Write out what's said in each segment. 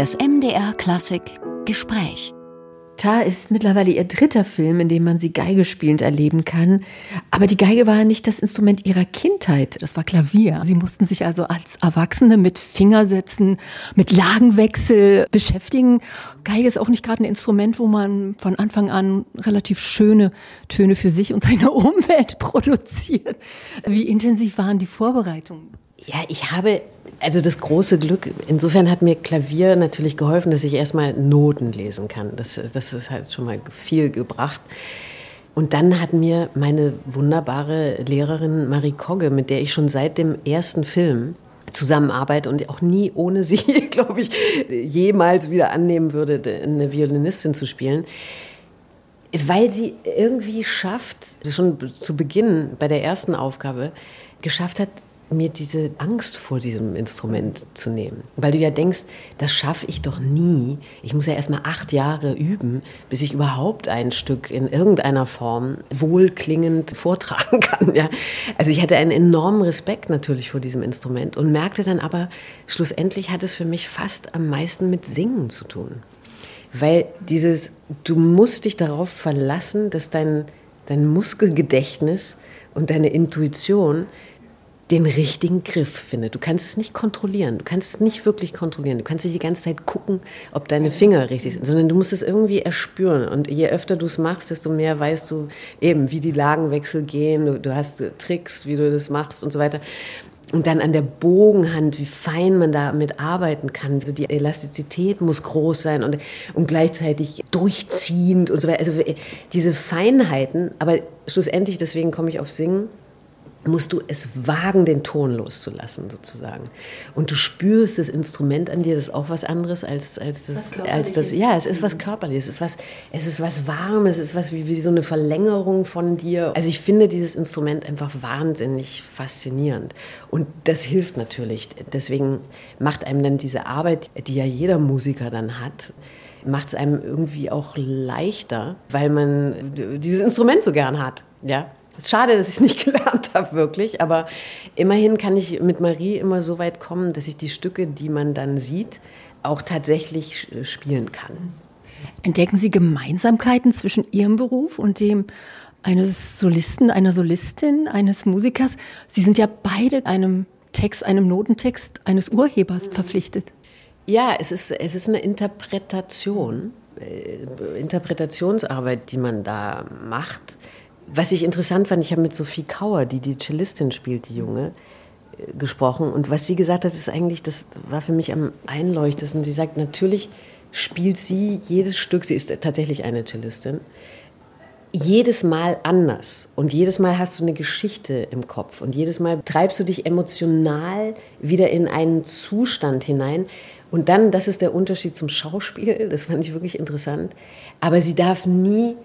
Das MDR Klassik Gespräch. Tar ist mittlerweile ihr dritter Film, in dem man sie Geige spielend erleben kann. Aber die Geige war nicht das Instrument ihrer Kindheit, das war Klavier. Sie mussten sich also als Erwachsene mit Fingersätzen, mit Lagenwechsel beschäftigen. Geige ist auch nicht gerade ein Instrument, wo man von Anfang an relativ schöne Töne für sich und seine Umwelt produziert. Wie intensiv waren die Vorbereitungen? Ja, ich habe also das große Glück, insofern hat mir Klavier natürlich geholfen, dass ich erstmal Noten lesen kann. Das, das ist halt schon mal viel gebracht. Und dann hat mir meine wunderbare Lehrerin Marie Kogge, mit der ich schon seit dem ersten Film zusammenarbeite und auch nie ohne sie, glaube ich, jemals wieder annehmen würde, eine Violinistin zu spielen, weil sie irgendwie schafft, schon zu Beginn bei der ersten Aufgabe, geschafft hat, mir diese Angst vor diesem Instrument zu nehmen. Weil du ja denkst, das schaffe ich doch nie. Ich muss ja erst mal acht Jahre üben, bis ich überhaupt ein Stück in irgendeiner Form wohlklingend vortragen kann. Ja? Also ich hatte einen enormen Respekt natürlich vor diesem Instrument und merkte dann aber, schlussendlich hat es für mich fast am meisten mit Singen zu tun. Weil dieses, du musst dich darauf verlassen, dass dein, dein Muskelgedächtnis und deine Intuition den richtigen Griff findet. Du kannst es nicht kontrollieren. Du kannst es nicht wirklich kontrollieren. Du kannst nicht die ganze Zeit gucken, ob deine Finger richtig sind, sondern du musst es irgendwie erspüren. Und je öfter du es machst, desto mehr weißt du eben, wie die Lagenwechsel gehen. Du, du hast Tricks, wie du das machst und so weiter. Und dann an der Bogenhand, wie fein man damit arbeiten kann. Also die Elastizität muss groß sein und, und gleichzeitig durchziehend und so weiter. Also diese Feinheiten, aber schlussendlich, deswegen komme ich auf Singen, musst du es wagen, den Ton loszulassen, sozusagen. Und du spürst das Instrument an dir, das ist auch was anderes als, als das, als das, ja, es ist was Körperliches, es ist was, es ist was Warmes, es ist was wie, wie so eine Verlängerung von dir. Also ich finde dieses Instrument einfach wahnsinnig faszinierend. Und das hilft natürlich. Deswegen macht einem dann diese Arbeit, die ja jeder Musiker dann hat, macht es einem irgendwie auch leichter, weil man dieses Instrument so gern hat, ja. Es ist schade, dass ich es nicht gelernt habe, wirklich. Aber immerhin kann ich mit Marie immer so weit kommen, dass ich die Stücke, die man dann sieht, auch tatsächlich spielen kann. Entdecken Sie Gemeinsamkeiten zwischen Ihrem Beruf und dem eines Solisten, einer Solistin, eines Musikers? Sie sind ja beide einem Text, einem Notentext eines Urhebers verpflichtet. Ja, es ist, es ist eine Interpretation, äh, Interpretationsarbeit, die man da macht was ich interessant fand, ich habe mit Sophie Kauer, die die Cellistin spielt, die Junge, äh, gesprochen. Und was sie gesagt hat, ist eigentlich, das war für mich am einleuchtesten. Sie sagt, natürlich spielt sie jedes Stück, sie ist tatsächlich eine Cellistin, jedes Mal anders. Und jedes Mal hast du eine Geschichte im Kopf. Und jedes Mal treibst du dich emotional wieder in einen Zustand hinein. Und dann, das ist der Unterschied zum Schauspiel, das fand ich wirklich interessant. Aber sie darf nie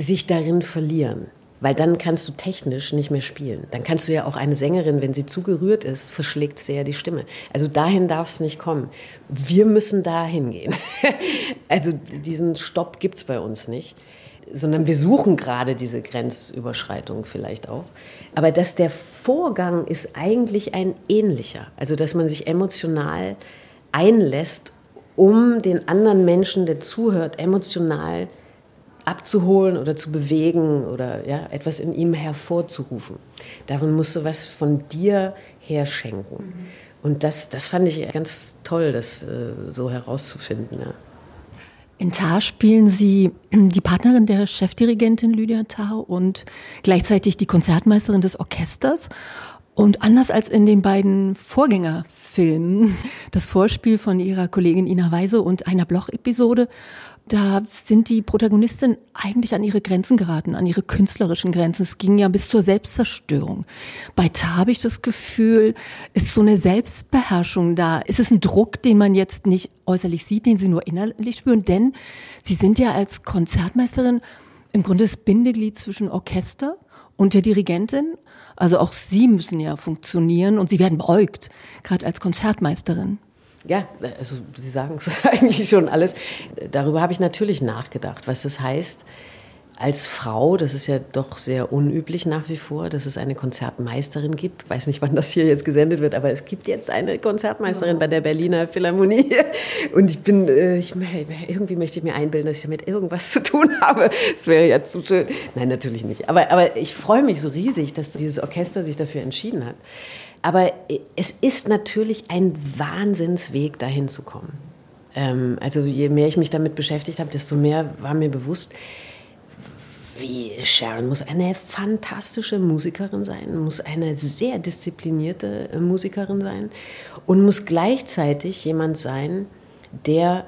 sich darin verlieren. Weil dann kannst du technisch nicht mehr spielen. Dann kannst du ja auch eine Sängerin, wenn sie zu gerührt ist, verschlägt sie ja die Stimme. Also dahin darf es nicht kommen. Wir müssen dahin gehen. also diesen Stopp gibt es bei uns nicht. Sondern wir suchen gerade diese Grenzüberschreitung vielleicht auch. Aber dass der Vorgang ist eigentlich ein ähnlicher. Also dass man sich emotional einlässt, um den anderen Menschen, der zuhört, emotional zu abzuholen oder zu bewegen oder ja, etwas in ihm hervorzurufen. Davon musst du was von dir herschenken. Mhm. Und das, das fand ich ganz toll, das äh, so herauszufinden. Ja. In Tar spielen Sie die Partnerin der Chefdirigentin Lydia Tar und gleichzeitig die Konzertmeisterin des Orchesters. Und anders als in den beiden Vorgängerfilmen, das Vorspiel von ihrer Kollegin Ina Weise und einer Bloch-Episode, da sind die Protagonisten eigentlich an ihre Grenzen geraten, an ihre künstlerischen Grenzen. Es ging ja bis zur Selbstzerstörung. Bei Ta habe ich das Gefühl, ist so eine Selbstbeherrschung da. Ist es ein Druck, den man jetzt nicht äußerlich sieht, den sie nur innerlich spüren? Denn sie sind ja als Konzertmeisterin im Grunde das Bindeglied zwischen Orchester und der Dirigentin. Also auch sie müssen ja funktionieren und sie werden beäugt, gerade als Konzertmeisterin. Ja, also Sie sagen es eigentlich schon alles. Darüber habe ich natürlich nachgedacht, was das heißt, als Frau, das ist ja doch sehr unüblich nach wie vor, dass es eine Konzertmeisterin gibt. Ich weiß nicht, wann das hier jetzt gesendet wird, aber es gibt jetzt eine Konzertmeisterin bei der Berliner Philharmonie. Und ich bin, äh, ich, irgendwie möchte ich mir einbilden, dass ich damit irgendwas zu tun habe. Das wäre jetzt so schön. Nein, natürlich nicht. Aber, aber ich freue mich so riesig, dass dieses Orchester sich dafür entschieden hat. Aber es ist natürlich ein Wahnsinnsweg, dahin zu kommen. Ähm, also je mehr ich mich damit beschäftigt habe, desto mehr war mir bewusst, wie Sharon muss eine fantastische Musikerin sein, muss eine sehr disziplinierte äh, Musikerin sein und muss gleichzeitig jemand sein, der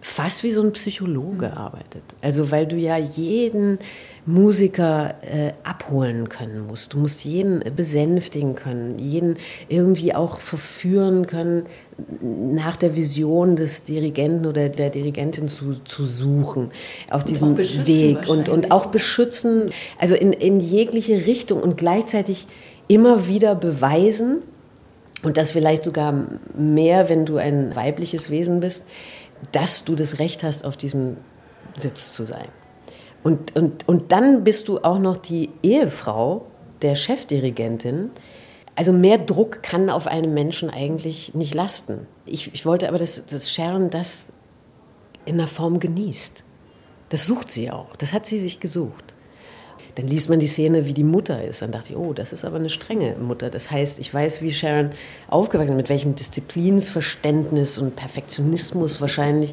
fast wie so ein Psychologe arbeitet. Also weil du ja jeden Musiker äh, abholen können musst. Du musst jeden besänftigen können, jeden irgendwie auch verführen können, nach der Vision des Dirigenten oder der Dirigentin zu, zu suchen auf diesem Weg und, und auch beschützen, also in, in jegliche Richtung und gleichzeitig immer wieder beweisen und das vielleicht sogar mehr, wenn du ein weibliches Wesen bist, dass du das Recht hast, auf diesem Sitz zu sein. Und, und, und dann bist du auch noch die Ehefrau der Chefdirigentin. Also mehr Druck kann auf einem Menschen eigentlich nicht lasten. Ich, ich wollte aber, dass, dass Sharon das in einer Form genießt. Das sucht sie auch. Das hat sie sich gesucht. Dann liest man die Szene, wie die Mutter ist. Dann dachte ich, oh, das ist aber eine strenge Mutter. Das heißt, ich weiß, wie Sharon aufgewachsen ist, mit welchem Disziplinsverständnis und Perfektionismus wahrscheinlich.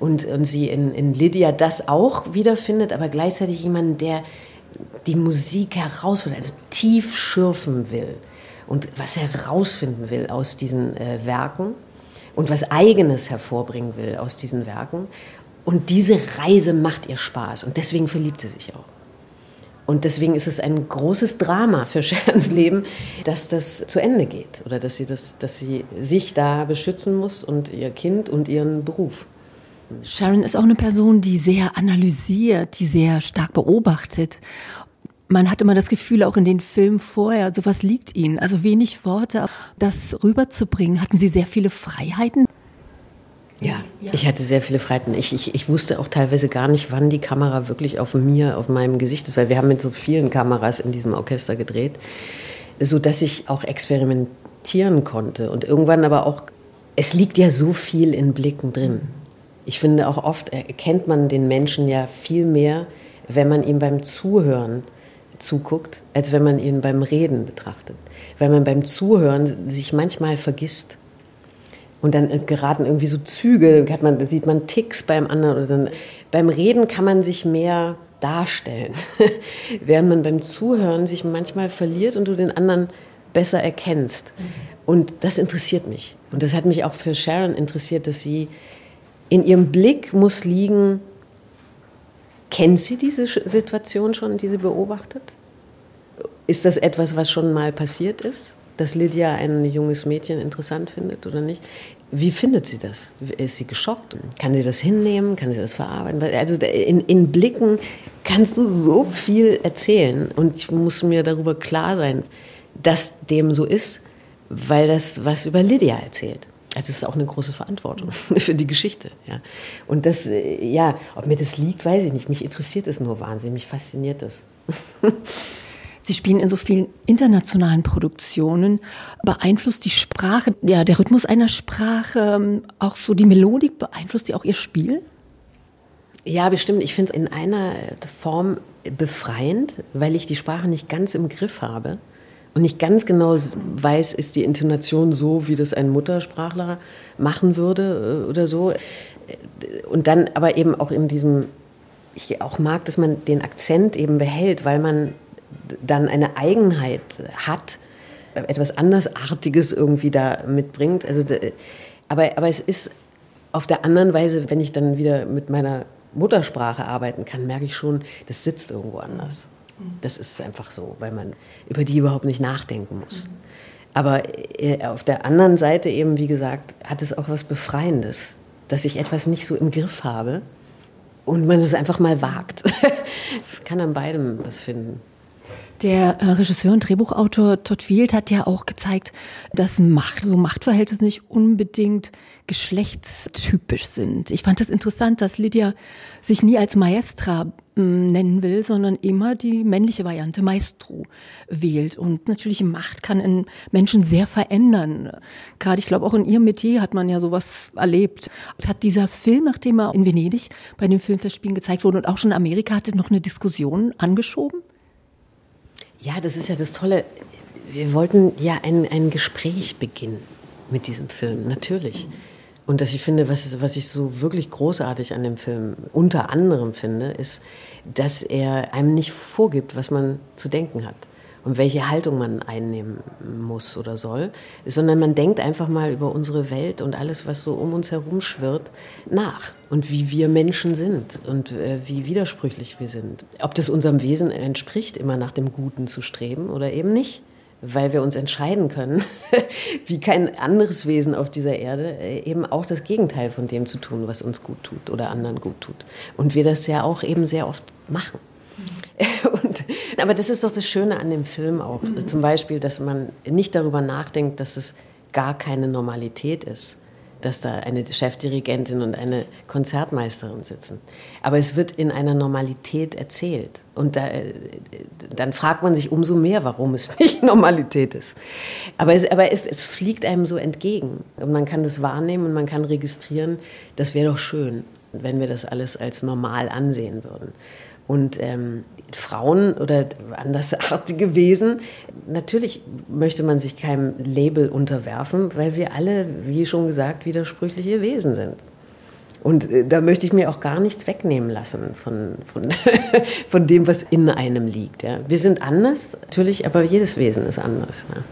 Und, und sie in, in Lydia das auch wiederfindet, aber gleichzeitig jemanden, der die Musik herausfindet, also tief schürfen will und was herausfinden will aus diesen äh, Werken und was Eigenes hervorbringen will aus diesen Werken. Und diese Reise macht ihr Spaß und deswegen verliebt sie sich auch. Und deswegen ist es ein großes Drama für Sherons Leben, dass das zu Ende geht oder dass sie, das, dass sie sich da beschützen muss und ihr Kind und ihren Beruf. Sharon ist auch eine Person, die sehr analysiert, die sehr stark beobachtet. Man hat immer das Gefühl, auch in den Filmen vorher, sowas liegt ihnen. Also wenig Worte, das rüberzubringen. Hatten Sie sehr viele Freiheiten? Ja, ich hatte sehr viele Freiheiten. Ich, ich, ich wusste auch teilweise gar nicht, wann die Kamera wirklich auf mir, auf meinem Gesicht ist, weil wir haben mit so vielen Kameras in diesem Orchester gedreht, so dass ich auch experimentieren konnte und irgendwann aber auch, es liegt ja so viel in Blicken drin. Ich finde auch oft erkennt man den Menschen ja viel mehr, wenn man ihm beim Zuhören zuguckt, als wenn man ihn beim Reden betrachtet. Weil man beim Zuhören sich manchmal vergisst und dann geraten irgendwie so Züge, hat man, sieht man Ticks beim anderen. Oder dann, beim Reden kann man sich mehr darstellen, während man beim Zuhören sich manchmal verliert und du den anderen besser erkennst. Und das interessiert mich. Und das hat mich auch für Sharon interessiert, dass sie in ihrem Blick muss liegen, kennt sie diese Situation schon, die sie beobachtet? Ist das etwas, was schon mal passiert ist? Dass Lydia ein junges Mädchen interessant findet oder nicht. Wie findet sie das? Ist sie geschockt? Kann sie das hinnehmen? Kann sie das verarbeiten? Also in, in Blicken kannst du so viel erzählen und ich muss mir darüber klar sein, dass dem so ist, weil das was über Lydia erzählt. Also es ist auch eine große Verantwortung für die Geschichte. Ja. Und das, ja, ob mir das liegt, weiß ich nicht. Mich interessiert es nur wahnsinnig, mich fasziniert das. Sie spielen in so vielen internationalen Produktionen. Beeinflusst die Sprache, ja, der Rhythmus einer Sprache, ähm, auch so die Melodik, beeinflusst die auch Ihr Spiel? Ja, bestimmt. Ich finde es in einer Form befreiend, weil ich die Sprache nicht ganz im Griff habe und nicht ganz genau weiß, ist die Intonation so, wie das ein Muttersprachler machen würde äh, oder so. Und dann aber eben auch in diesem, ich auch mag, dass man den Akzent eben behält, weil man dann eine Eigenheit hat, etwas andersartiges irgendwie da mitbringt. Also, aber, aber es ist auf der anderen Weise, wenn ich dann wieder mit meiner Muttersprache arbeiten kann, merke ich schon, das sitzt irgendwo anders. Das ist einfach so, weil man über die überhaupt nicht nachdenken muss. Aber äh, auf der anderen Seite eben, wie gesagt, hat es auch was Befreiendes, dass ich etwas nicht so im Griff habe und man es einfach mal wagt. ich kann an beidem was finden. Der äh, Regisseur und Drehbuchautor Todd Field hat ja auch gezeigt, dass Macht, so Machtverhältnisse nicht unbedingt geschlechtstypisch sind. Ich fand das interessant, dass Lydia sich nie als Maestra mm, nennen will, sondern immer die männliche Variante Maestro wählt. Und natürlich Macht kann einen Menschen sehr verändern. Gerade, ich glaube, auch in ihrem Metier hat man ja sowas erlebt. Hat dieser Film, nachdem er in Venedig bei den Filmfestspielen gezeigt wurde und auch schon in Amerika, hatte noch eine Diskussion angeschoben? Ja, das ist ja das Tolle. Wir wollten ja ein, ein Gespräch beginnen mit diesem Film, natürlich. Und dass ich finde, was, was ich so wirklich großartig an dem Film unter anderem finde, ist, dass er einem nicht vorgibt, was man zu denken hat und welche Haltung man einnehmen muss oder soll, sondern man denkt einfach mal über unsere Welt und alles, was so um uns herum schwirrt, nach und wie wir Menschen sind und äh, wie widersprüchlich wir sind. Ob das unserem Wesen entspricht, immer nach dem Guten zu streben oder eben nicht weil wir uns entscheiden können, wie kein anderes Wesen auf dieser Erde, äh, eben auch das Gegenteil von dem zu tun, was uns gut tut oder anderen gut tut. Und wir das ja auch eben sehr oft machen. Und, aber das ist doch das Schöne an dem Film auch. Mhm. Zum Beispiel, dass man nicht darüber nachdenkt, dass es gar keine Normalität ist dass da eine Chefdirigentin und eine Konzertmeisterin sitzen. Aber es wird in einer Normalität erzählt. Und da, äh, dann fragt man sich umso mehr, warum es nicht Normalität ist. Aber, es, aber es, es fliegt einem so entgegen. Und man kann das wahrnehmen und man kann registrieren, das wäre doch schön, wenn wir das alles als normal ansehen würden. Und ähm, Frauen oder andersartige Wesen, natürlich möchte man sich keinem Label unterwerfen, weil wir alle, wie schon gesagt, widersprüchliche Wesen sind. Und äh, da möchte ich mir auch gar nichts wegnehmen lassen von, von, von dem, was in einem liegt. Ja. Wir sind anders, natürlich, aber jedes Wesen ist anders. Ja.